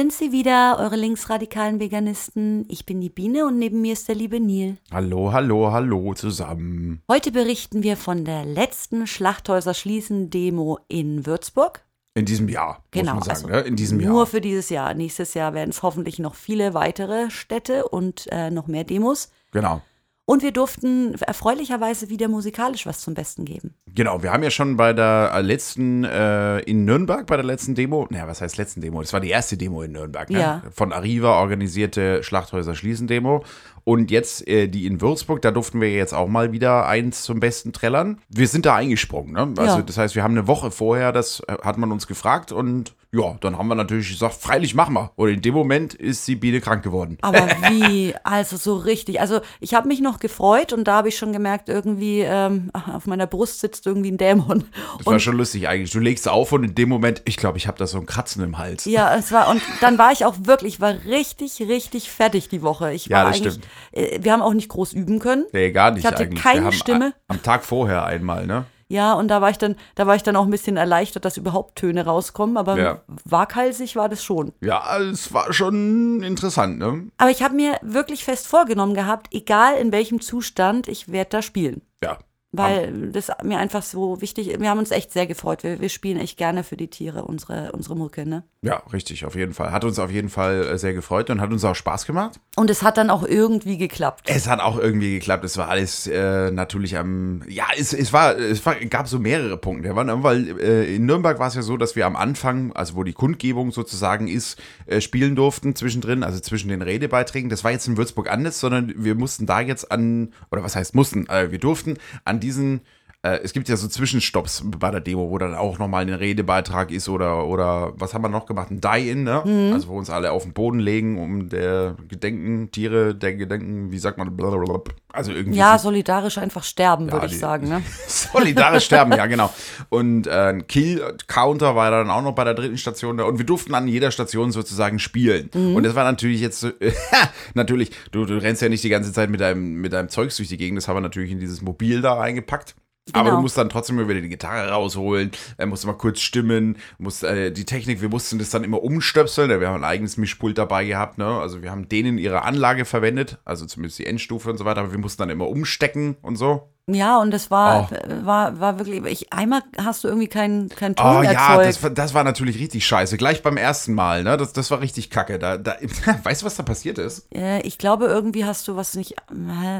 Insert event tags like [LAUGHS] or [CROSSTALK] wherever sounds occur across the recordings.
sind sie wieder, eure linksradikalen Veganisten. Ich bin die Biene und neben mir ist der liebe Neil. Hallo, hallo, hallo zusammen. Heute berichten wir von der letzten Schlachthäuser schließen Demo in Würzburg. In diesem Jahr, Genau, muss man sagen, also ne? in diesem Nur Jahr. für dieses Jahr. Nächstes Jahr werden es hoffentlich noch viele weitere Städte und äh, noch mehr Demos. Genau. Und wir durften erfreulicherweise wieder musikalisch was zum Besten geben. Genau, wir haben ja schon bei der äh, letzten, äh, in Nürnberg, bei der letzten Demo, naja, was heißt letzten Demo? Das war die erste Demo in Nürnberg, ne? Ja. Von Arriva organisierte Schlachthäuser schließen Demo. Und jetzt äh, die in Würzburg, da durften wir jetzt auch mal wieder eins zum Besten trällern. Wir sind da eingesprungen, ne? Also Ja. das heißt, wir haben eine Woche vorher, das äh, hat man uns gefragt und ja, dann haben wir natürlich gesagt, freilich machen wir. Und in dem Moment ist die Biene krank geworden. Aber [LAUGHS] wie? Also so richtig. Also ich habe mich noch gefreut und da habe ich schon gemerkt, irgendwie ähm, [LAUGHS] auf meiner Brust sitzt irgendwie ein Dämon. Das war Und schon lustig eigentlich. Du legst auf und in dem Moment, ich glaube, ich habe da so ein Kratzen im Hals. ja, es war und dann war ich auch wirklich, ich war richtig, richtig fertig die Woche. Ich Ja, war das eigentlich, äh, wir haben auch nicht groß üben können. Nee, gar nicht Ich hatte eigentlich. keine Stimme. Am Tag vorher einmal, ne? Ja, und da war ich dann, da war ich dann auch ein bisschen erleichtert, dass überhaupt Töne rauskommen, aber Ja. waghalsig war das schon. Ja, es war schon interessant, ne? Aber ich habe mir wirklich fest vorgenommen gehabt, egal in welchem Zustand, ich werde da spielen. Ja. Weil das mir einfach so wichtig Wir haben uns echt sehr gefreut. Wir, wir spielen echt gerne für die Tiere unsere, unsere Mucke, ne? Ja, richtig, auf jeden Fall. Hat uns auf jeden Fall äh, sehr gefreut und hat uns auch Spaß gemacht. Und es hat dann auch irgendwie geklappt. Es hat auch irgendwie geklappt. Es war alles äh, natürlich am. Ja, es, es war, es war, gab so mehrere Punkte. Ja, weil- Weil äh, in Nürnberg war es ja so, dass wir am Anfang, also wo die Kundgebung sozusagen ist, äh, spielen durften zwischendrin, also zwischen den Redebeiträgen. Das war jetzt in Würzburg anders, sondern wir mussten da jetzt an, oder was heißt mussten, äh, wir durften an diesen. Äh, Es gibt ja so Zwischenstopps bei der Demo, wo dann auch nochmal ein Redebeitrag ist oder, oder was haben wir noch gemacht? Ein Die-In, ne? Also wo uns alle auf den Boden legen, um der Gedenken, Tiere, der Gedenken, wie sagt man, blablabla. also irgendwie Ja, so solidarisch einfach sterben, Ja, würde ich die- sagen, ne? [LAUGHS] solidarisch sterben, ja genau. Und äh, ein Kill-Counter war dann auch noch bei der dritten Station da und wir durften an jeder Station sozusagen spielen. Mhm. Und das war natürlich jetzt, so- [LAUGHS] natürlich, du, du rennst ja nicht die ganze Zeit mit deinem, mit deinem Zeugs durch die Gegend, das haben wir natürlich in dieses Mobil da reingepackt. Aber Genau. du musst dann trotzdem immer wieder die Gitarre rausholen, er musste mal kurz stimmen, musst, äh, die Technik, wir mussten das dann immer umstöpseln, wir haben ein eigenes Mischpult dabei gehabt, ne? Also wir haben denen ihre Anlage verwendet, also zumindest die Endstufe und so weiter, aber wir mussten dann immer umstecken und so. Ja, und es war, Oh. war, war wirklich. Ich, einmal hast du irgendwie keinen keinen Ton Oh ja, erzeugt. das, war- das war natürlich richtig scheiße. Gleich beim ersten Mal, ne? Das, das war richtig kacke. Da, da, [LAUGHS] weißt du, was da passiert ist? äh, ich glaube, irgendwie hast du was nicht.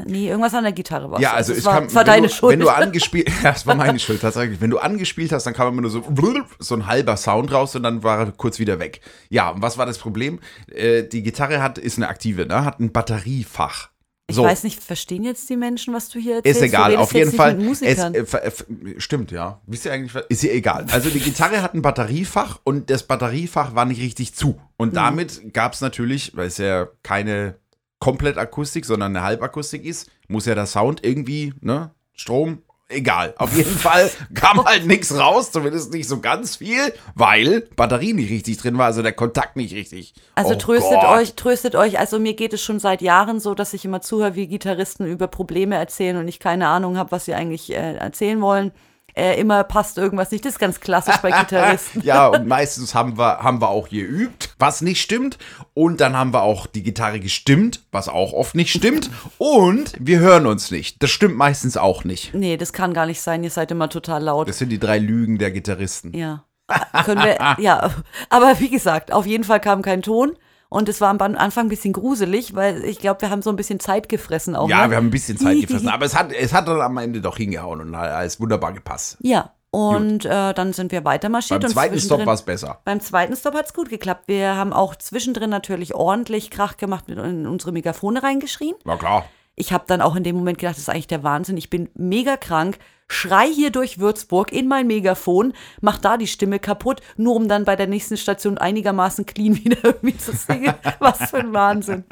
Nee, irgendwas an der Gitarre war. Ja, also es es war, kam, es war wenn deine du, Schuld. Wenn du angespielt, [LAUGHS] ja, das war meine Schuld tatsächlich. Wenn du angespielt hast, dann kam immer nur so so ein halber Sound raus und dann war er kurz wieder weg. Ja, und was war das Problem? Äh, die Gitarre hat ist eine aktive, ne? Hat ein Batteriefach. Ich So. weiß nicht, verstehen jetzt die Menschen, was du hier erzählst? Ist egal, auf jeden Fall. Es, äh, stimmt, ja. Wisst ihr eigentlich, ist ihr egal. Also die Gitarre hat ein Batteriefach und das Batteriefach war nicht richtig zu. Mhm. Und damit gab es natürlich, weil es ja keine Komplettakustik, sondern eine Halbakustik ist, muss ja der Sound irgendwie, ne, Strom, egal. Auf jeden Fall [LAUGHS] kam halt nichts raus, zumindest nicht so ganz viel, weil Batterie nicht richtig drin war, also der Kontakt nicht richtig. Also Oh tröstet Gott. euch, tröstet euch. Also mir geht es schon seit Jahren so, dass ich immer zuhöre, wie Gitarristen über Probleme erzählen und ich keine Ahnung habe, was sie eigentlich äh, erzählen wollen. Äh, immer passt irgendwas nicht. Das ist ganz klassisch bei [LAUGHS] Gitarristen. ja, und meistens haben wir, haben wir auch geübt, was nicht stimmt. Und dann haben wir auch die Gitarre gestimmt, was auch oft nicht stimmt. [LAUGHS] Und wir hören uns nicht. Das stimmt meistens auch nicht. Nee, das kann gar nicht sein. Ihr seid immer total laut. Das sind die drei Lügen der Gitarristen. Ja. Können wir, ja. Aber wie gesagt, auf jeden Fall kam kein Ton. Und es war am Anfang ein bisschen gruselig, weil ich glaube, wir haben so ein bisschen Zeit gefressen auch. Ja, ne? wir haben ein bisschen Zeit [LAUGHS] gefressen, aber es hat, es hat dann am Ende doch hingehauen und alles wunderbar gepasst. Ja. Und äh, dann sind wir weiter marschiert. Beim und zweiten Stop war es besser. Beim zweiten Stop hat es gut geklappt. Wir haben auch zwischendrin natürlich ordentlich Krach gemacht mit in unsere Megafone reingeschrien. Na klar. Ich habe dann auch in dem Moment gedacht, das ist eigentlich der Wahnsinn. Ich bin mega krank, schrei hier durch Würzburg in mein Megafon, mach da die Stimme kaputt, nur um dann bei der nächsten Station einigermaßen clean [LAUGHS] wieder irgendwie zu singen. Was für ein Wahnsinn.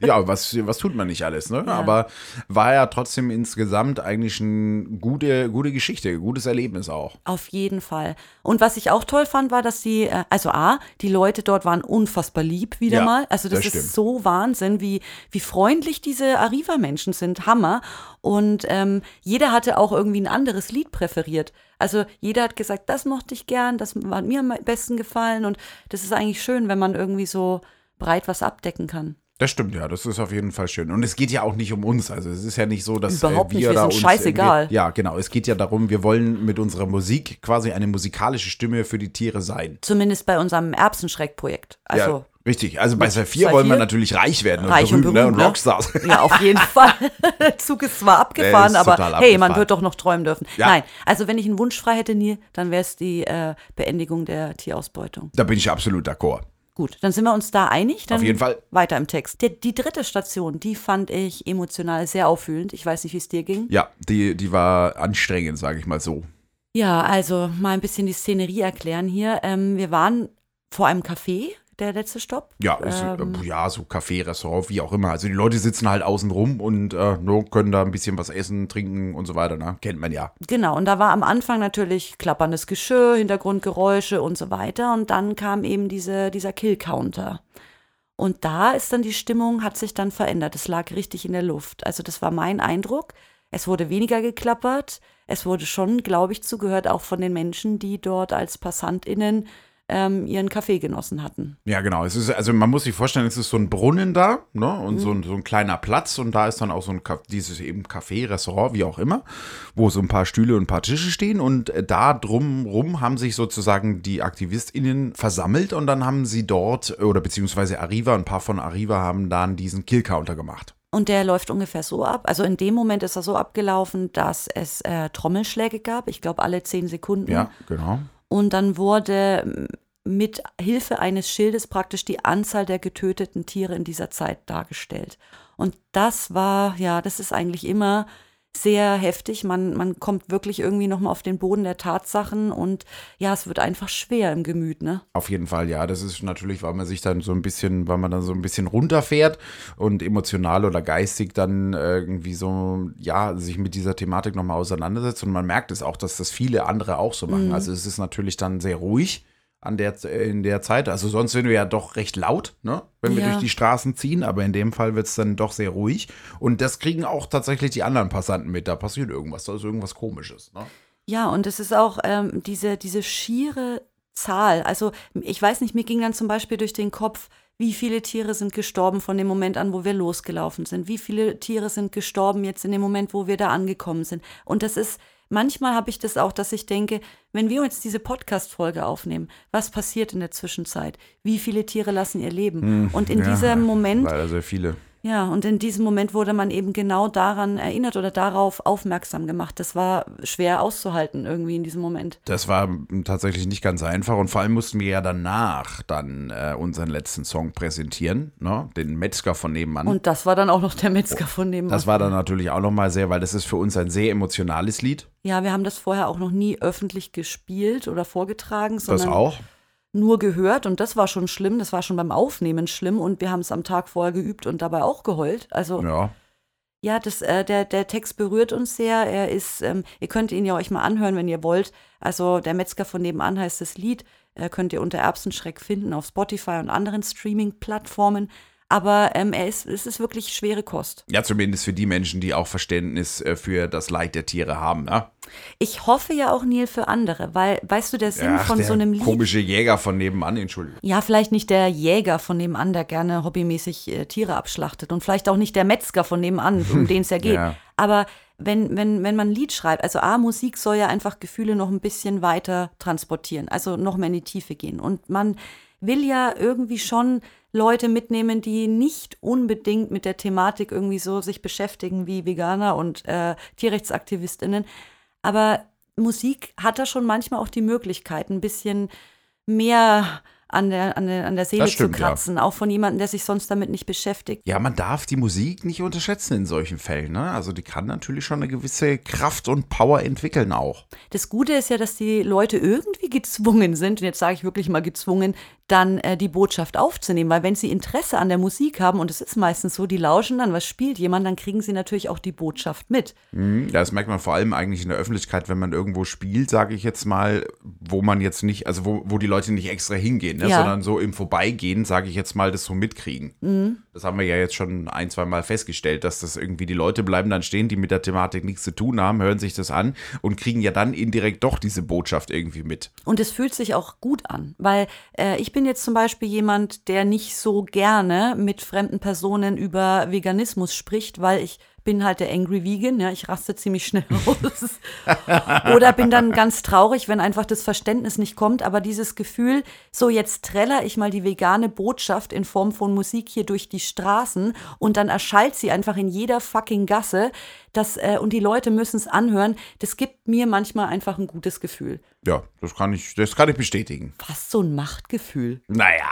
Ja, was, was tut man nicht alles, ne? Aber war ja trotzdem insgesamt eigentlich eine gute, gute Geschichte, gutes Erlebnis auch. Auf jeden Fall. Und was ich auch toll fand, war, dass die, äh, also A, die Leute dort waren unfassbar lieb wieder Ja, mal. Also das, das ist stimmt. so Wahnsinn, wie, wie freundlich diese Arriva-Menschen sind. Hammer. Und ähm, jeder hatte auch irgendwie ein anderes Lied präferiert. Also jeder hat gesagt, das mochte ich gern, das hat mir am besten gefallen. Und das ist eigentlich schön, wenn man irgendwie so breit was abdecken kann. Das stimmt, ja, das ist auf jeden Fall schön. Und es geht ja auch nicht um uns. Also es ist ja nicht so, dass Überhaupt äh, nicht, wir wir da sind uns scheißegal. Ja, genau. Es geht ja darum, wir wollen mit unserer Musik quasi eine musikalische Stimme für die Tiere sein. Zumindest bei unserem Erbsenschreck-Projekt. Also ja, richtig. Also bei Saphir wollen wir natürlich reich werden Reich und und berühmt, ne? berühmt, und ne? Rockstars. Ja, auf jeden [LAUGHS] Fall. Der Zug ist zwar abgefahren, ist aber total hey, man abgefahren. wird doch noch träumen dürfen. Ja. Nein, also wenn ich einen Wunsch frei hätte, Neil, dann wäre es die äh, Beendigung der Tierausbeutung. Da bin ich absolut d'accord. Gut, dann sind wir uns da einig. Dann Auf jeden Fall. Weiter im Text. Die, die dritte Station, die fand ich emotional sehr auffühlend. Ich weiß nicht, wie es dir ging. Ja, die, die war anstrengend, sage ich mal so. Ja, also mal ein bisschen die Szenerie erklären hier. Ähm, wir waren vor einem Café, der letzte Stopp. Ja, ist, Ähm. äh, ja, so Café, Restaurant, wie auch immer. Also die Leute sitzen halt außen rum und äh, können da ein bisschen was essen, trinken und so weiter. Ne? Kennt man ja. Genau, und da war am Anfang natürlich klapperndes Geschirr, Hintergrundgeräusche und so weiter. Und dann kam eben diese, dieser Kill-Counter. Und da ist dann die Stimmung, hat sich dann verändert. Es lag richtig in der Luft. Also das war mein Eindruck. Es wurde weniger geklappert. Es wurde schon, glaube ich, zugehört auch von den Menschen, die dort als PassantInnen ähm, ihren Kaffee genossen hatten. Ja, genau. Es ist, also man muss sich vorstellen, es ist so ein Brunnen da, ne? Und Mhm. so, ein, so ein kleiner Platz und da ist dann auch so ein dieses eben Café, Restaurant, wie auch immer, wo so ein paar Stühle und ein paar Tische stehen und äh, da drumrum haben sich sozusagen die AktivistInnen versammelt und dann haben sie dort, oder beziehungsweise Arriva, ein paar von Arriva haben dann diesen Kill-Counter gemacht. Und der läuft ungefähr so ab. Also in dem Moment ist er so abgelaufen, dass es äh, Trommelschläge gab. Ich glaube, alle zehn Sekunden. Ja, genau. Und dann wurde mit Hilfe eines Schildes praktisch die Anzahl der getöteten Tiere in dieser Zeit dargestellt. Und das war, ja, das ist eigentlich immer sehr heftig. Man, man kommt wirklich irgendwie nochmal auf den Boden der Tatsachen und ja, es wird einfach schwer im Gemüt, ne? Auf jeden Fall, ja. Das ist natürlich, weil man sich dann so ein bisschen, weil man dann so ein bisschen runterfährt und emotional oder geistig dann irgendwie so, ja, sich mit dieser Thematik nochmal auseinandersetzt. Und man merkt es auch, dass das viele andere auch so machen. Also es ist natürlich dann sehr ruhig an der, in der Zeit. Also sonst sind wir ja doch recht laut, ne? wenn wir Ja. durch die Straßen ziehen. Aber in dem Fall wird es dann doch sehr ruhig. Und das kriegen auch tatsächlich die anderen Passanten mit. Da passiert irgendwas, da ist irgendwas Komisches. Ne? Ja, und es ist auch ähm, diese, diese schiere Zahl. Also ich weiß nicht, mir ging dann zum Beispiel durch den Kopf, wie viele Tiere sind gestorben von dem Moment an, wo wir losgelaufen sind? Wie viele Tiere sind gestorben jetzt in dem Moment, wo wir da angekommen sind? Und das ist, manchmal habe ich das auch, dass ich denke, wenn wir jetzt diese Podcast-Folge aufnehmen, was passiert in der Zwischenzeit? Wie viele Tiere lassen ihr Leben? und in Hm, Ja, diesem Moment Leider sehr viele. Ja, und in diesem Moment wurde man eben genau daran erinnert oder darauf aufmerksam gemacht. Das war schwer auszuhalten irgendwie in diesem Moment. Das war tatsächlich nicht ganz einfach und vor allem mussten wir ja danach dann äh, unseren letzten Song präsentieren, ne? den Metzger von nebenan. Und das war dann auch noch der Metzger von dem. das war dann natürlich auch nochmal sehr, weil das ist für uns ein sehr emotionales Lied. Ja, wir haben das vorher auch noch nie öffentlich gespielt oder vorgetragen, Das sondern auch. Nur gehört. Und das war schon schlimm. Das war schon beim Aufnehmen schlimm. Und wir haben es am Tag vorher geübt und dabei auch geheult. Also Ja. Ja, das, äh, der, der Text berührt uns sehr. Er ist, ähm, ihr könnt ihn ja euch mal anhören, wenn ihr wollt. Also der Metzger von nebenan heißt das Lied. Äh, könnt ihr unter Erbsenschreck finden auf Spotify und anderen Streaming-Plattformen. Aber ähm, er ist, es ist wirklich schwere Kost. ja, zumindest für die Menschen, die auch Verständnis äh, für das Leid der Tiere haben. Ne? Ich hoffe ja auch, Neil, für andere, weil, weißt du, der Sinn Ach, von der so einem Lied. komische Jäger von nebenan, Entschuldigung. Ja, vielleicht nicht der Jäger von nebenan, der gerne hobbymäßig äh, Tiere abschlachtet. Und vielleicht auch nicht der Metzger von nebenan, um den es ja [LAUGHS] geht. Ja. Aber wenn, wenn, wenn man ein Lied schreibt, also A, Musik soll ja einfach Gefühle noch ein bisschen weiter transportieren, also noch mehr in die Tiefe gehen. Und man will ja irgendwie schon Leute mitnehmen, die nicht unbedingt mit der Thematik irgendwie so sich beschäftigen wie Veganer und äh, TierrechtsaktivistInnen. Aber Musik hat da schon manchmal auch die Möglichkeit, ein bisschen mehr an der, an der, an der Seele stimmt, zu kratzen, auch von jemandem, der sich sonst damit nicht beschäftigt. Ja, man darf die Musik nicht unterschätzen in solchen Fällen. Ne? Also die kann natürlich schon eine gewisse Kraft und Power entwickeln auch. Das Gute ist ja, dass die Leute irgendwie gezwungen sind, und jetzt sage ich wirklich mal gezwungen, dann äh, die Botschaft aufzunehmen. Weil wenn sie Interesse an der Musik haben, und es ist meistens so, die lauschen dann, was spielt jemand, dann kriegen sie natürlich auch die Botschaft mit. Mhm, Das merkt man vor allem eigentlich in der Öffentlichkeit, wenn man irgendwo spielt, sage ich jetzt mal, wo man jetzt nicht, also wo, wo die Leute nicht extra hingehen. Ne? Ja. sondern so im Vorbeigehen, sage ich jetzt mal, das so mitkriegen. Mhm. Das haben wir ja jetzt schon ein, zwei Mal festgestellt, dass das irgendwie die Leute bleiben dann stehen, die mit der Thematik nichts zu tun haben, hören sich das an und kriegen ja dann indirekt doch diese Botschaft irgendwie mit. Und es fühlt sich auch gut an, weil äh, ich bin jetzt zum Beispiel jemand, der nicht so gerne mit fremden Personen über Veganismus spricht, weil ich bin halt der Angry Vegan, ja, ich raste ziemlich schnell [LAUGHS] aus. Oder bin dann ganz traurig, wenn einfach das Verständnis nicht kommt, aber dieses Gefühl, so jetzt treller ich mal die vegane Botschaft in Form von Musik hier durch die Straßen und dann erschallt sie einfach in jeder fucking Gasse, das, äh, und die Leute müssen es anhören, das gibt mir manchmal einfach ein gutes Gefühl. Ja, das kann ich, das kann ich bestätigen. Fast so ein Machtgefühl. Naja.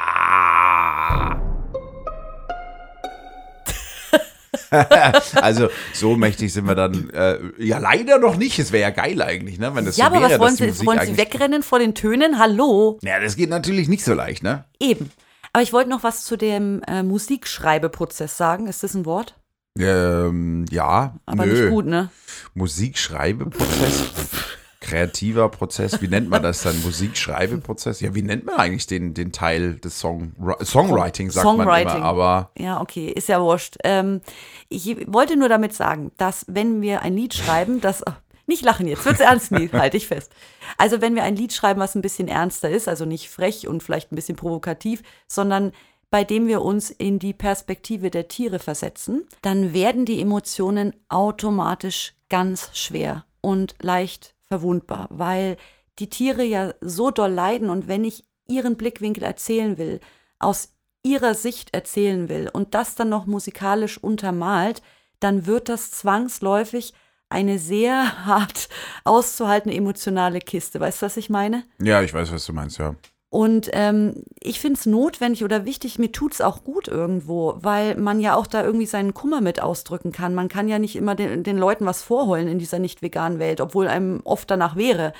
[LAUGHS] also so mächtig sind wir dann äh, ja leider noch nicht. Es wäre ja geil eigentlich, ne? Wenn das Ja, so aber wäre, was wollen Sie, wollen Sie wegrennen vor den Tönen? Hallo? Ja, das geht natürlich nicht so leicht, ne? Eben. Aber ich wollte noch was zu dem äh, Musikschreibeprozess sagen. Ist das ein Wort? Ähm, ja, Aber nö. nicht gut, ne? Musikschreibeprozess, [LAUGHS] kreativer Prozess, wie nennt man das dann? Musikschreibeprozess? Ja, wie nennt man eigentlich den, den Teil des Song Songwriting, sagt man Songwriting. immer, aber Ja, okay, ist ja wurscht. Ähm, ich wollte nur damit sagen, dass wenn wir ein Lied schreiben, das. Oh, nicht lachen jetzt, wird's ernst, nie, [LAUGHS] halte ich fest. Also wenn wir ein Lied schreiben, was ein bisschen ernster ist, also nicht frech und vielleicht ein bisschen provokativ, sondern bei dem wir uns in die Perspektive der Tiere versetzen, dann werden die Emotionen automatisch ganz schwer und leicht verwundbar, weil die Tiere ja so doll leiden und wenn ich ihren Blickwinkel erzählen will, aus ihrer Sicht erzählen will und das dann noch musikalisch untermalt, dann wird das zwangsläufig eine sehr [LAUGHS] hart auszuhaltende emotionale Kiste. Weißt du, was ich meine? ja, ich weiß, was du meinst, ja. Und ähm, ich finde es notwendig oder wichtig, mir tut es auch gut irgendwo, weil man ja auch da irgendwie seinen Kummer mit ausdrücken kann. Man kann ja nicht immer den, den Leuten was vorholen in dieser nicht veganen Welt, obwohl einem oft danach wäre.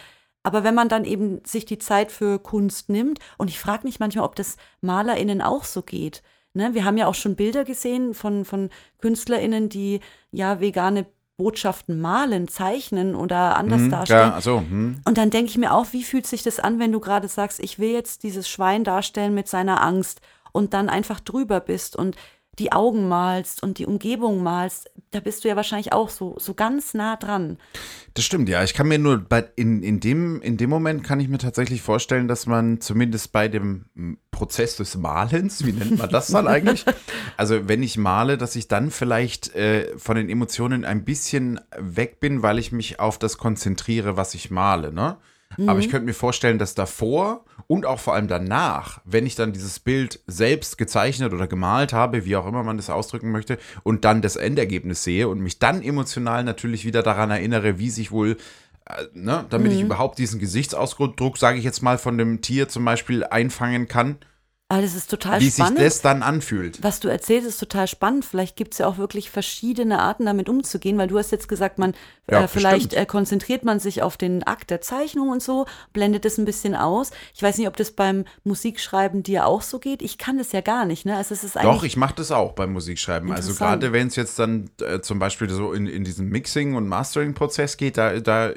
Aber wenn man dann eben sich die Zeit für Kunst nimmt, und ich frage mich manchmal, ob das MalerInnen auch so geht. Ne? Wir haben ja auch schon Bilder gesehen von, von KünstlerInnen, die ja vegane Botschaften malen, zeichnen oder anders Hm, darstellen. ja, also, hm. Und dann denke ich mir auch, wie fühlt sich das an, wenn du gerade sagst, ich will jetzt dieses Schwein darstellen mit seiner Angst und dann einfach drüber bist und die Augen malst und die Umgebung malst, da bist du ja wahrscheinlich auch so, so ganz nah dran. Das stimmt, ja. Ich kann mir nur bei, in, in, dem, in dem Moment kann ich mir tatsächlich vorstellen, dass man zumindest bei dem Prozess des Malens, wie nennt man das dann eigentlich? [LAUGHS] Also wenn ich male, dass ich dann vielleicht äh, von den Emotionen ein bisschen weg bin, weil ich mich auf das konzentriere, was ich male, ne? Aber ich könnte mir vorstellen, dass davor und auch vor allem danach, wenn ich dann dieses Bild selbst gezeichnet oder gemalt habe, wie auch immer man das ausdrücken möchte, und dann das Endergebnis sehe und mich dann emotional natürlich wieder daran erinnere, wie sich wohl, äh, ne, damit ich überhaupt diesen Gesichtsausdruck, sage ich jetzt mal, von dem Tier zum Beispiel einfangen kann, Aber das ist total wie sich spannend. das dann anfühlt. was du erzählst, ist total spannend. Vielleicht gibt es ja auch wirklich verschiedene Arten, damit umzugehen, weil du hast jetzt gesagt, man Ja, äh, vielleicht äh, konzentriert man sich auf den Akt der Zeichnung und so, blendet es ein bisschen aus. Ich weiß nicht, ob das beim Musikschreiben dir auch so geht. Ich kann das ja gar nicht, ne? Also es ist Doch, ich mache das auch beim Musikschreiben. Also gerade wenn es jetzt dann äh, zum Beispiel so in, in diesen Mixing- und Mastering-Prozess geht, da, da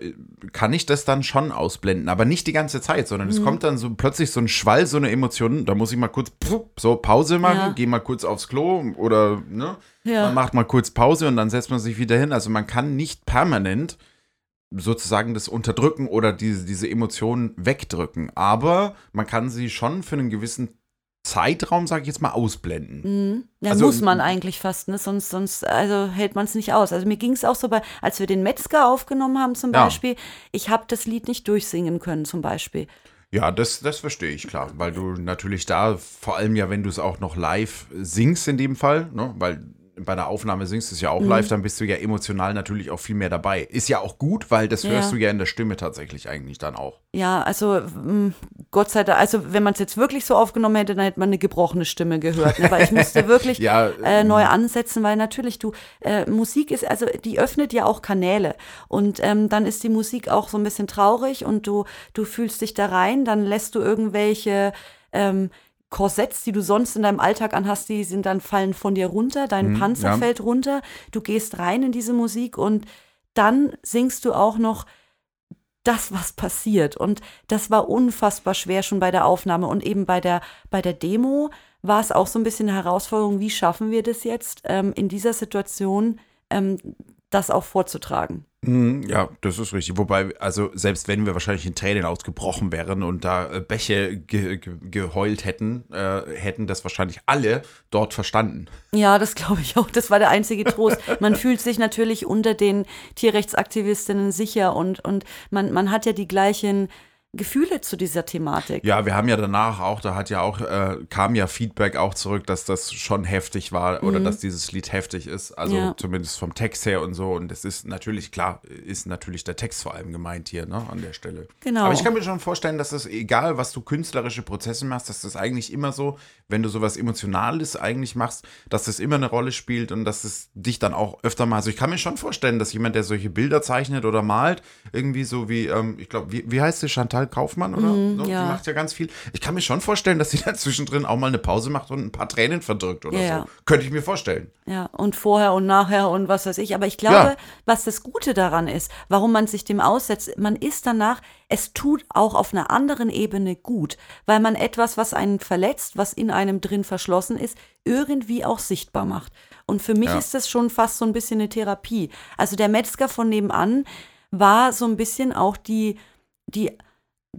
kann ich das dann schon ausblenden. Aber nicht die ganze Zeit, sondern Mhm. es kommt dann so plötzlich so ein Schwall, so eine Emotion. Da muss ich mal kurz pfuh, so Pause machen, Ja. gehe mal kurz aufs Klo oder ne? Ja. Man macht mal kurz Pause und dann setzt man sich wieder hin. Also man kann nicht permanent sozusagen das unterdrücken oder diese, diese Emotionen wegdrücken. Aber man kann sie schon für einen gewissen Zeitraum, sage ich jetzt mal, ausblenden. Mhm. Ja, Also- muss man eigentlich fast, ne? Sonst, sonst also hält man es nicht aus. Also mir ging es auch so bei, als wir den Metzger aufgenommen haben zum Ja. Beispiel, ich habe das Lied nicht durchsingen können zum Beispiel. Ja, das, das verstehe ich, klar. Weil du natürlich da, vor allem ja, wenn du es auch noch live singst in dem Fall, ne? weil bei der Aufnahme singst du es ja auch Mhm. live, dann bist du ja emotional natürlich auch viel mehr dabei. Ist ja auch gut, weil das Ja. hörst du ja in der Stimme tatsächlich eigentlich dann auch. Ja, also mh, Gott sei Dank, also wenn man es jetzt wirklich so aufgenommen hätte, dann hätte man eine gebrochene Stimme gehört. Ne? Weil ich musste [LAUGHS] wirklich Ja, äh, neu ansetzen, weil natürlich du, äh, Musik ist, also die öffnet ja auch Kanäle. Und ähm, dann ist die Musik auch so ein bisschen traurig und du, du fühlst dich da rein, dann lässt du irgendwelche ähm, Korsetts, die du sonst in deinem Alltag anhast, die sind dann fallen von dir runter, dein Panzer ja. fällt runter, du gehst rein in diese Musik und dann singst du auch noch das, was passiert. Und das war unfassbar schwer schon bei der Aufnahme. Und eben bei der, bei der Demo war es auch so ein bisschen eine Herausforderung, wie schaffen wir das jetzt ähm, in dieser Situation, ähm, das auch vorzutragen. Mhm, Ja, das ist richtig. Wobei, also selbst wenn wir wahrscheinlich in Tränen ausgebrochen wären und da äh, Bäche ge ge geheult hätten, äh, hätten das wahrscheinlich alle dort verstanden. Ja, das glaube ich auch. Das war der einzige Trost. [LAUGHS] Man fühlt sich natürlich unter den Tierrechtsaktivistinnen sicher und, und man, man hat ja die gleichen Gefühle zu dieser Thematik. Ja, wir haben ja danach auch, da hat ja auch, äh, kam ja Feedback auch zurück, dass das schon heftig war oder dass dieses Lied heftig ist. Also Mhm. Ja. zumindest vom Text her und so. Und das ist natürlich, klar, ist natürlich der Text vor allem gemeint hier, ne, an der Stelle. Genau. Aber ich kann mir schon vorstellen, dass es, egal was du künstlerische Prozesse machst, dass das eigentlich immer so, wenn du sowas Emotionales eigentlich machst, dass das immer eine Rolle spielt und dass es dich dann auch öfter mal, also ich kann mir schon vorstellen, dass jemand, der solche Bilder zeichnet oder malt, irgendwie so wie, ähm, ich glaube, wie, wie heißt sie, Chantal Kaufmann oder? so? ja. Die macht ja ganz viel. Ich kann mir schon vorstellen, dass sie [LAUGHS] da zwischendrin auch mal eine Pause macht und ein paar Tränen verdrückt oder Ja, so. Könnte ich mir vorstellen. Ja, und vorher und nachher und was weiß ich. Aber ich glaube, was das Gute daran ist, warum man sich dem aussetzt, man ist danach, es tut auch auf einer anderen Ebene gut, weil man etwas, was einen verletzt, was in einem drin verschlossen ist, irgendwie auch sichtbar macht. Und für mich Ja. ist das schon fast so ein bisschen eine Therapie. Also der Metzger von nebenan war so ein bisschen auch die, die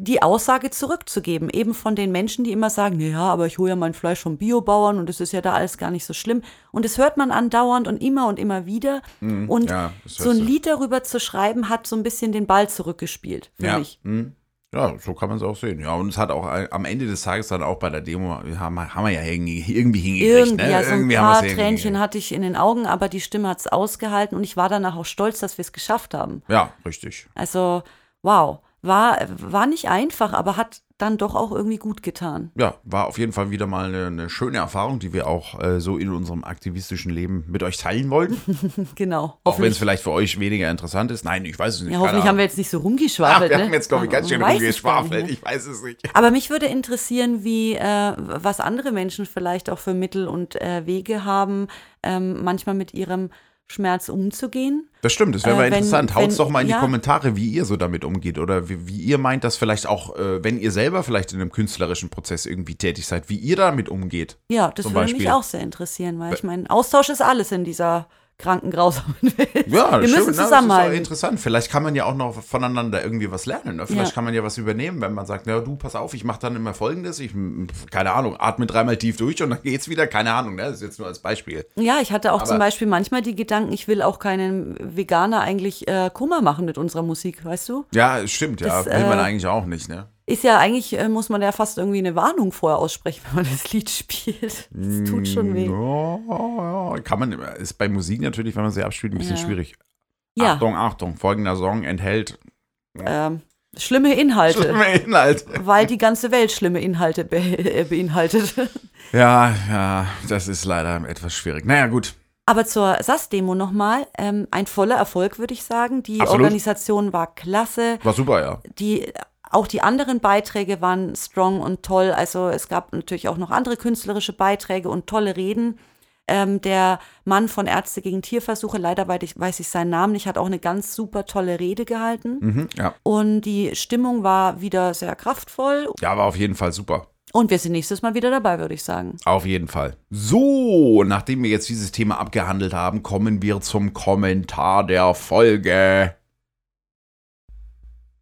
die Aussage zurückzugeben, eben von den Menschen, die immer sagen, ja, aber ich hole ja mein Fleisch vom Biobauern und es ist ja da alles gar nicht so schlimm. Und das hört man andauernd und immer und immer wieder. und Mhm. ja, das so ein. Lied darüber zu schreiben, hat so ein bisschen den Ball zurückgespielt für Ja. mich. hm. Ja, so kann man es auch sehen. Ja, und es hat auch äh, am Ende des Tages dann auch bei der Demo, haben, haben wir ja irgendwie, irgendwie hingekriegt. Irgendwie, ne? also ein irgendwie haben paar Tränchen hatte ich in den Augen, aber die Stimme hat es ausgehalten und ich war danach auch stolz, dass wir es geschafft haben. Ja, richtig. Also, wow, war, war nicht einfach, aber hat dann doch auch irgendwie gut getan. Ja, war auf jeden Fall wieder mal eine, eine schöne Erfahrung, die wir auch äh, so in unserem aktivistischen Leben mit euch teilen wollten. [LAUGHS] Genau. Auch wenn es vielleicht für euch weniger interessant ist. Nein, ich weiß es nicht. Ja, hoffentlich haben wir jetzt nicht so Ach, rumgeschwafelt. wir ne? haben jetzt, glaube ich, ganz schön rumgeschwafelt. ne? Ich weiß es nicht. Aber mich würde interessieren, wie, äh, was andere Menschen vielleicht auch für Mittel und äh, Wege haben, ähm, manchmal mit ihrem Schmerz umzugehen. Das stimmt, das wäre Äh, mal interessant. Haut's doch mal in die ja. Kommentare, wie ihr so damit umgeht oder wie, wie ihr meint, dass vielleicht auch, äh, wenn ihr selber vielleicht in einem künstlerischen Prozess irgendwie tätig seid, wie ihr damit umgeht. Ja, das würde Beispiel. mich auch sehr interessieren, weil ich meine, Austausch ist alles in dieser kranken, grausamen [LAUGHS] Welt. Ja, Wir müssen ne? Das ist zusammenhalten. interessant. Vielleicht kann man ja auch noch voneinander irgendwie was lernen. Ne? Vielleicht Ja. kann man ja was übernehmen, wenn man sagt, na du, pass auf, ich mache dann immer Folgendes. Ich, m, keine Ahnung, atme dreimal tief durch und dann geht's wieder. Keine Ahnung, ne? das ist jetzt nur als Beispiel. Ja, ich hatte auch zum Aber- Beispiel manchmal die Gedanken, ich will auch keinen Veganer eigentlich äh, Kummer machen mit unserer Musik, weißt du? Ja, stimmt, ja. Das, Will man äh, eigentlich auch nicht, ne? Ist ja eigentlich, äh, muss man ja fast irgendwie eine Warnung vorher aussprechen, [LAUGHS] wenn man das Lied spielt. Das tut schon weh. Ja, ja, kann man, ist bei Musik natürlich, wenn man sie abspielt, ein bisschen Ja. schwierig. Ja, Achtung, Achtung, folgender Song enthält ähm, schlimme Inhalte. schlimme Inhalte. weil die ganze Welt schlimme Inhalte be äh, beinhaltet. [LAUGHS] Ja, ja, das ist leider etwas schwierig. Naja, gut. Aber zur SAS-Demo nochmal, ähm, ein voller Erfolg, würde ich sagen. Die Absolut. Organisation war klasse. War super, ja. Die, auch die anderen Beiträge waren strong und toll. Also es gab natürlich auch noch andere künstlerische Beiträge und tolle Reden. Ähm, der Mann von Ärzte gegen Tierversuche, leider weiß ich, seinen Namen nicht, hat auch eine ganz super tolle Rede gehalten. Mhm, ja. Und die Stimmung war wieder sehr kraftvoll. Ja, war auf jeden Fall super. Und wir sind nächstes Mal wieder dabei, würde ich sagen. Auf jeden Fall. So, nachdem wir jetzt dieses Thema abgehandelt haben, kommen wir zum Kommentar der Folge.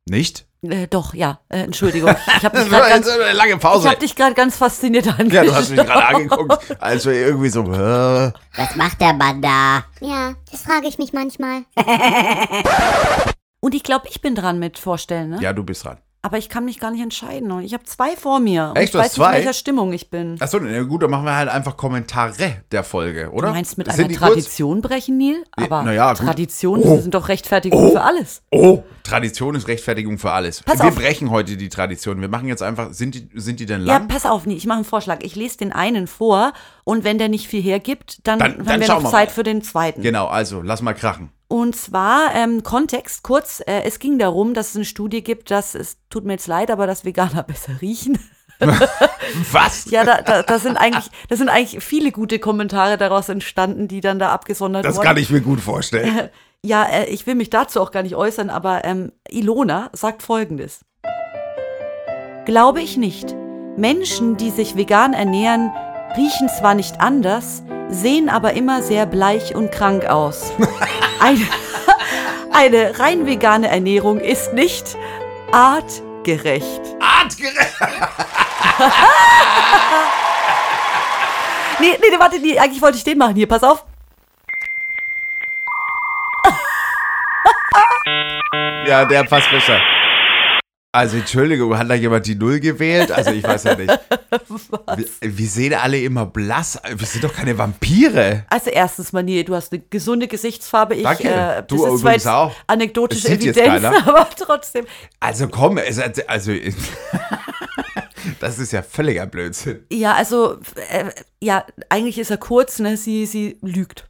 Nicht? Äh, doch, ja, äh, Entschuldigung. Ich habe Das dich [LAUGHS] war gerade ganz, lange ich Pause. hab dich grad ganz fasziniert angeschaut. Ja, du hast mich gerade angeguckt, als wir irgendwie so. Äh, Was macht der Mann da? Ja, das frage ich mich manchmal. Und ich glaube, ich bin dran mit Vorstellen, ne? ja, du bist dran. Aber ich kann mich gar nicht entscheiden. Und Ich habe zwei vor mir. Echt, ich weiß zwei? nicht, in welcher Stimmung ich bin. Achso, na gut, dann machen wir halt einfach Kommentare der Folge, oder? Du meinst mit Sind einer die kurz? Tradition brechen, Neil? Aber na ja. Traditionen Oh. sind doch Rechtfertigung für alles. Oh, Tradition ist Rechtfertigung für alles. Pass wir auf. brechen heute die Tradition. Wir machen jetzt einfach, sind die, sind die denn Ja, lang? pass auf, nee, ich mache einen Vorschlag. Ich lese den einen vor und wenn der nicht viel hergibt, dann, Dann- haben dann wir noch Zeit mal. für den zweiten. genau, also, lass mal krachen. Und zwar, ähm, Kontext kurz, äh, es ging darum, dass es eine Studie gibt, dass, es tut mir jetzt leid, aber dass Veganer [LAUGHS] besser riechen. [LAUGHS] Was? Ja, da, da, da, sind eigentlich, da sind eigentlich viele gute Kommentare daraus entstanden, die dann da abgesondert das wurden. kann ich mir gut vorstellen. [LAUGHS] Ja, äh, ich will mich dazu auch gar nicht äußern, aber ähm, Ilona sagt folgendes. Glaube ich nicht. Menschen, die sich vegan ernähren, riechen zwar nicht anders, sehen aber immer sehr bleich und krank aus. Eine, [LAUGHS] eine rein vegane Ernährung ist nicht artgerecht. Artgerecht! [LAUGHS] Nee, nee, warte, nee, eigentlich wollte ich den machen. Hier, pass auf. Ja, der passt besser. Also, Entschuldigung, hat da jemand die Null gewählt? Also, ich weiß ja nicht. [LAUGHS] Wir, wir sehen alle immer blass. Wir sind doch keine Vampire. Also erstens, Manier, du hast eine gesunde Gesichtsfarbe. Ich, Danke. Äh, Du ist übrigens auch. anekdotische Evidenz, [LAUGHS] aber trotzdem. Also, komm, es hat- also. [LAUGHS] Das ist ja völliger Blödsinn. Ja, also, äh, ja, eigentlich ist er kurz, ne? Sie, sie lügt.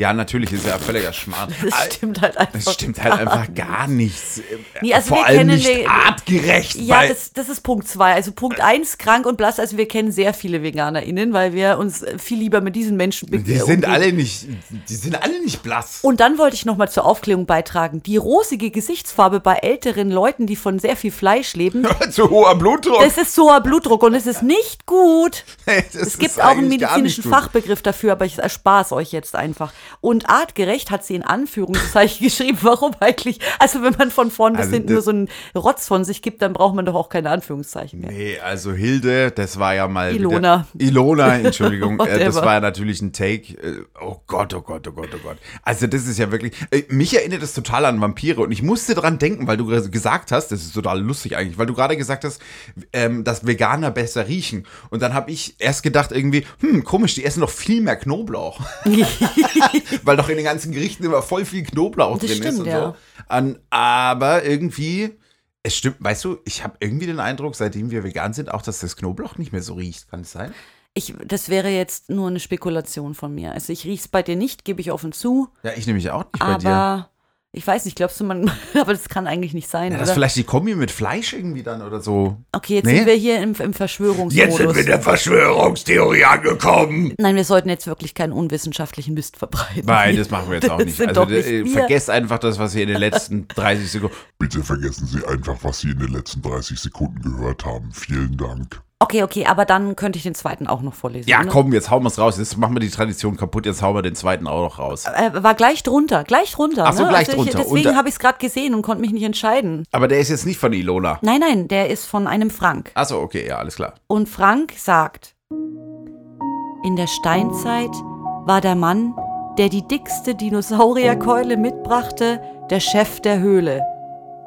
Ja, natürlich ist er völliger Schmarrn. [LAUGHS] Das stimmt halt einfach. Das stimmt halt einfach gar nichts. Nee, also Vor wir allem kennen nicht artgerecht. Ja, das, das ist Punkt zwei. Also Punkt eins, krank und blass. Also wir kennen sehr viele VeganerInnen, weil wir uns viel lieber mit diesen Menschen be- die sind alle nicht, die sind alle nicht blass. Und dann wollte ich noch mal zur Aufklärung beitragen. Die rosige Gesichtsfarbe bei älteren Leuten, die von sehr viel Fleisch leben, [LAUGHS] Zu hoher Blutdruck. das ist so hoher Blutdruck und es ist nicht gut. [LAUGHS] Das Es gibt auch einen medizinischen. Fachbegriff dafür, aber ich erspare es euch jetzt einfach. Und artgerecht hat sie in Anführungszeichen [LAUGHS] geschrieben. Warum eigentlich? Also wenn man von vorn bis Also hinten nur so einen Rotz von sich gibt, dann braucht man doch auch keine Anführungszeichen mehr. Nee, also Hilde, das war ja mal. Ilona. Wieder, Ilona, Entschuldigung. [LAUGHS] äh, das war ja natürlich ein Take. Äh, oh Gott, oh Gott, oh Gott, oh Gott. Also, das ist ja wirklich. Äh, mich erinnert das total an Vampire und ich musste dran denken, weil du ges- gesagt hast, das ist total lustig eigentlich, weil du gerade gesagt hast, ähm, dass Veganer besser riechen. Und dann habe ich erst gedacht, irgendwie, hm, komisch, die essen doch viel mehr Knoblauch. [LAUGHS] [LAUGHS] weil doch in den ganzen Gerichten immer voll viel Knoblauch Das drin ist stimmt, und ja. so. An, aber irgendwie. Es stimmt, weißt du, ich habe irgendwie den Eindruck, seitdem wir vegan sind, auch, dass das Knoblauch nicht mehr so riecht. Kann es sein? Ich, das wäre jetzt nur eine Spekulation von mir. Also ich riech's bei dir nicht, gebe ich offen zu. Ja, ich nämlich auch nicht bei dir. Aber ich weiß nicht, glaubst du, man, [LAUGHS] aber das kann eigentlich nicht sein, Ja, das ist vielleicht die Kombi mit Fleisch irgendwie dann oder so. Okay, jetzt Nee? sind wir hier im, im Verschwörungsmodus. der Verschwörungstheorie angekommen. Nein, wir sollten jetzt wirklich keinen unwissenschaftlichen Mist verbreiten. Nein, das machen wir jetzt auch Das nicht. sind Also nicht äh, wir. vergesst einfach das, was ihr in den letzten [LAUGHS] 30 Sekunden. Bitte vergessen Sie einfach, was Sie in den letzten 30 Sekunden gehört haben. Vielen Dank. Okay, okay, aber dann könnte ich den zweiten auch noch vorlesen. Ja, ne? komm, jetzt hauen wir es raus. Jetzt machen wir die Tradition kaputt. Jetzt hauen wir den zweiten auch noch raus. Äh, war gleich drunter, gleich drunter. Ach so, ne? gleich also ich, drunter. Deswegen Und- habe ich es gerade gesehen und konnte mich nicht entscheiden. Aber der ist jetzt nicht von Ilona. Nein, nein, der ist von einem Frank. Achso, okay, ja, alles klar. Und Frank sagt, in der Steinzeit war der Mann, der die dickste Dinosaurierkeule mitbrachte, der Chef der Höhle.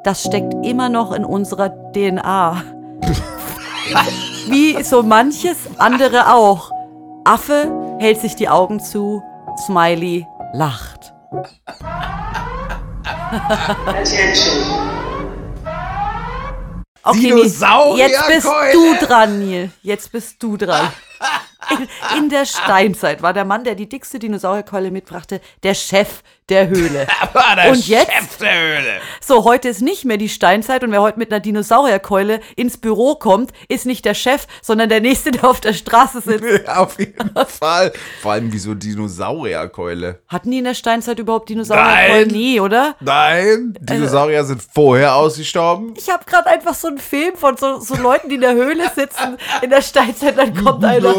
Das steckt immer noch in unserer DNA. [LAUGHS] Wie so manches andere auch. Affe hält sich die Augen zu, Smiley lacht. Okay, Neil, Dinosaurierkeule. jetzt bist du dran, Neil. Jetzt bist du dran. In, in der Steinzeit war der Mann, der die dickste Dinosaurierkeule mitbrachte, der Chef der Höhle. [LAUGHS] Der Und jetzt? Chef der Höhle. So, heute ist nicht mehr die Steinzeit und wer heute mit einer Dinosaurierkeule ins Büro kommt, ist nicht der Chef, sondern der Nächste, der auf der Straße sitzt. [LAUGHS] Auf jeden Fall. Vor allem wie so Dinosaurierkeule. Hatten die in der Steinzeit überhaupt Dinosaurierkeulen? Nein. Nee, oder? Nein, Dinosaurier sind vorher ausgestorben. Ich habe gerade einfach so einen Film von so, so Leuten, die in der Höhle sitzen, in der Steinzeit, dann kommt einer.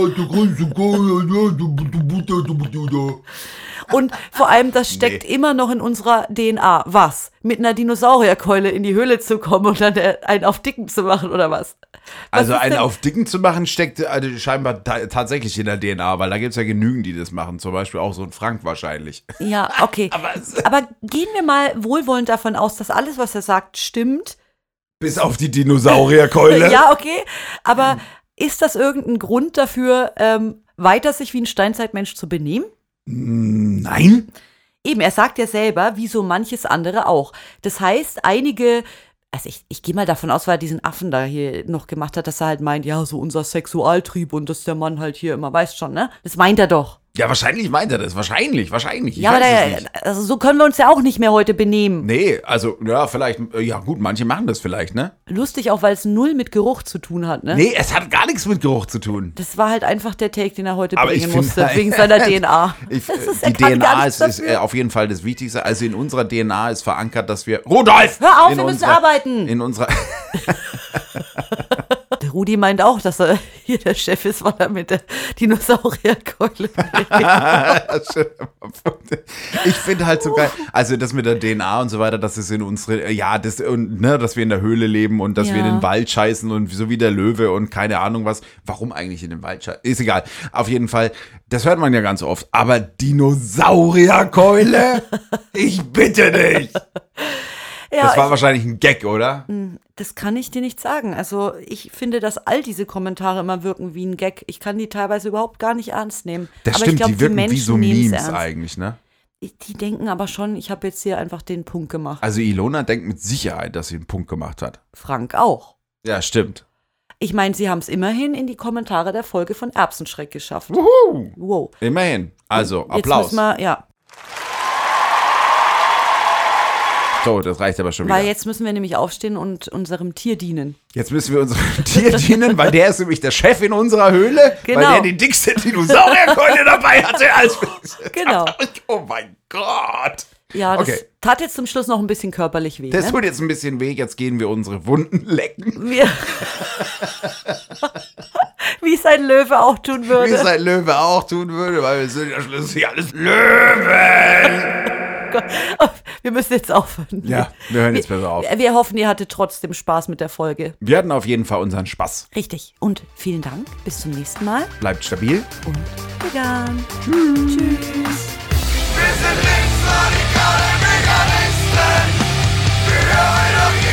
Und vor allem, das steckt immer noch in unserer DNA. Was? Mit einer Dinosaurierkeule in die Höhle zu kommen und dann äh, einen auf Dicken zu machen oder was? was Also einen denn- auf Dicken zu machen, steckt also scheinbar ta tatsächlich in der DNA, weil da gibt es ja genügend, die das machen. Zum Beispiel auch so ein Frank wahrscheinlich. Ja, okay. [LAUGHS] Aber, gehen wir mal wohlwollend davon aus, dass alles, was er sagt, stimmt. Bis auf die Dinosaurierkeule. [LAUGHS] Ja, okay. Aber ist das irgendein Grund dafür, ähm, weiter sich wie ein Steinzeitmensch zu benehmen? Nein? Eben, er sagt ja selber, wie so manches andere auch. Das heißt, einige, also ich, ich gehe mal davon aus, weil er diesen Affen da hier noch gemacht hat, dass er halt meint, ja, so unser Sexualtrieb und dass der Mann halt hier immer weiß schon, ne? Das meint er doch. Ja, wahrscheinlich meint er das. Wahrscheinlich, wahrscheinlich. Ich ja, aber nicht. also so können wir uns ja auch nicht mehr heute benehmen. Nee, also, ja, vielleicht, äh, ja gut, manche machen das vielleicht, ne? Lustig auch, weil es null mit Geruch zu tun hat, ne? Nee, es hat gar nichts mit Geruch zu tun. Das war halt einfach der Take, den er heute Aber bringen musste, halt- wegen seiner [LAUGHS] DNA. Ich, Das ist- die DNA ist, ist äh, auf jeden Fall das Wichtigste. Also in unserer DNA ist verankert, dass wir. Rudolf! Hör auf, in wir müssen unserer- arbeiten! In unserer. [LAUGHS] [LAUGHS] Rudi meint auch, dass er [LAUGHS] hier der Chef ist, weil er mit der Dinosaurierkeule. [LAUGHS] ich finde halt so geil. Also das mit der DNA und so weiter, das ist in unsere. Ja, das und ne, dass wir in der Höhle leben und dass wir in Ja. den Wald scheißen und so wie der Löwe und keine Ahnung was. Warum eigentlich in den Wald scheißen? Ist egal. Auf jeden Fall. Das hört man ja ganz oft. Aber Dinosaurierkeule? ich bitte dich. [LAUGHS] ja, Das war ich, wahrscheinlich ein Gag, oder? das kann ich dir nicht sagen. Also ich finde, dass all diese Kommentare immer wirken wie ein Gag. Ich kann die teilweise überhaupt gar nicht ernst nehmen. Das aber stimmt, ich glaub, die wirken wie so Memes eigentlich, ne? Die denken aber schon, ich habe jetzt hier einfach den Punkt gemacht. Also Ilona denkt mit Sicherheit, dass sie einen Punkt gemacht hat. Frank auch. Ja, stimmt. Ich meine, sie haben es immerhin in die Kommentare der Folge von Erbsenschreck geschafft. Wuhu. Wow. Immerhin. Also, Jetzt Applaus. müssen wir, ja, So, das reicht aber schon weil wieder. jetzt müssen wir nämlich aufstehen und unserem Tier dienen. Jetzt müssen wir unserem [LAUGHS] Tier dienen, weil der ist nämlich der Chef in unserer Höhle, weil Genau. der die dickste Dinosaurierkeule [LAUGHS] dabei hatte. Als Genau. [LAUGHS] Oh mein Gott. Ja, das Okay. tat jetzt zum Schluss noch ein bisschen körperlich weh. Das ne? tut jetzt ein bisschen weh. Jetzt gehen wir unsere Wunden lecken. Wir Wie es ein Löwe auch tun Wie würde. es ein Löwe auch tun würde, weil wir sind ja schließlich alles Löwen. Gott. Wir müssen jetzt aufhören. Ja, wir hören jetzt besser auf. Wir, hoffen, ihr hattet trotzdem Spaß mit der Folge. Wir hatten auf jeden Fall unseren Spaß. Richtig. Und vielen Dank. Bis zum nächsten Mal. Bleibt stabil. Und vegan. Tschüss. Tschüss. Wir sind links, radikale Veganisten. Wir hören auf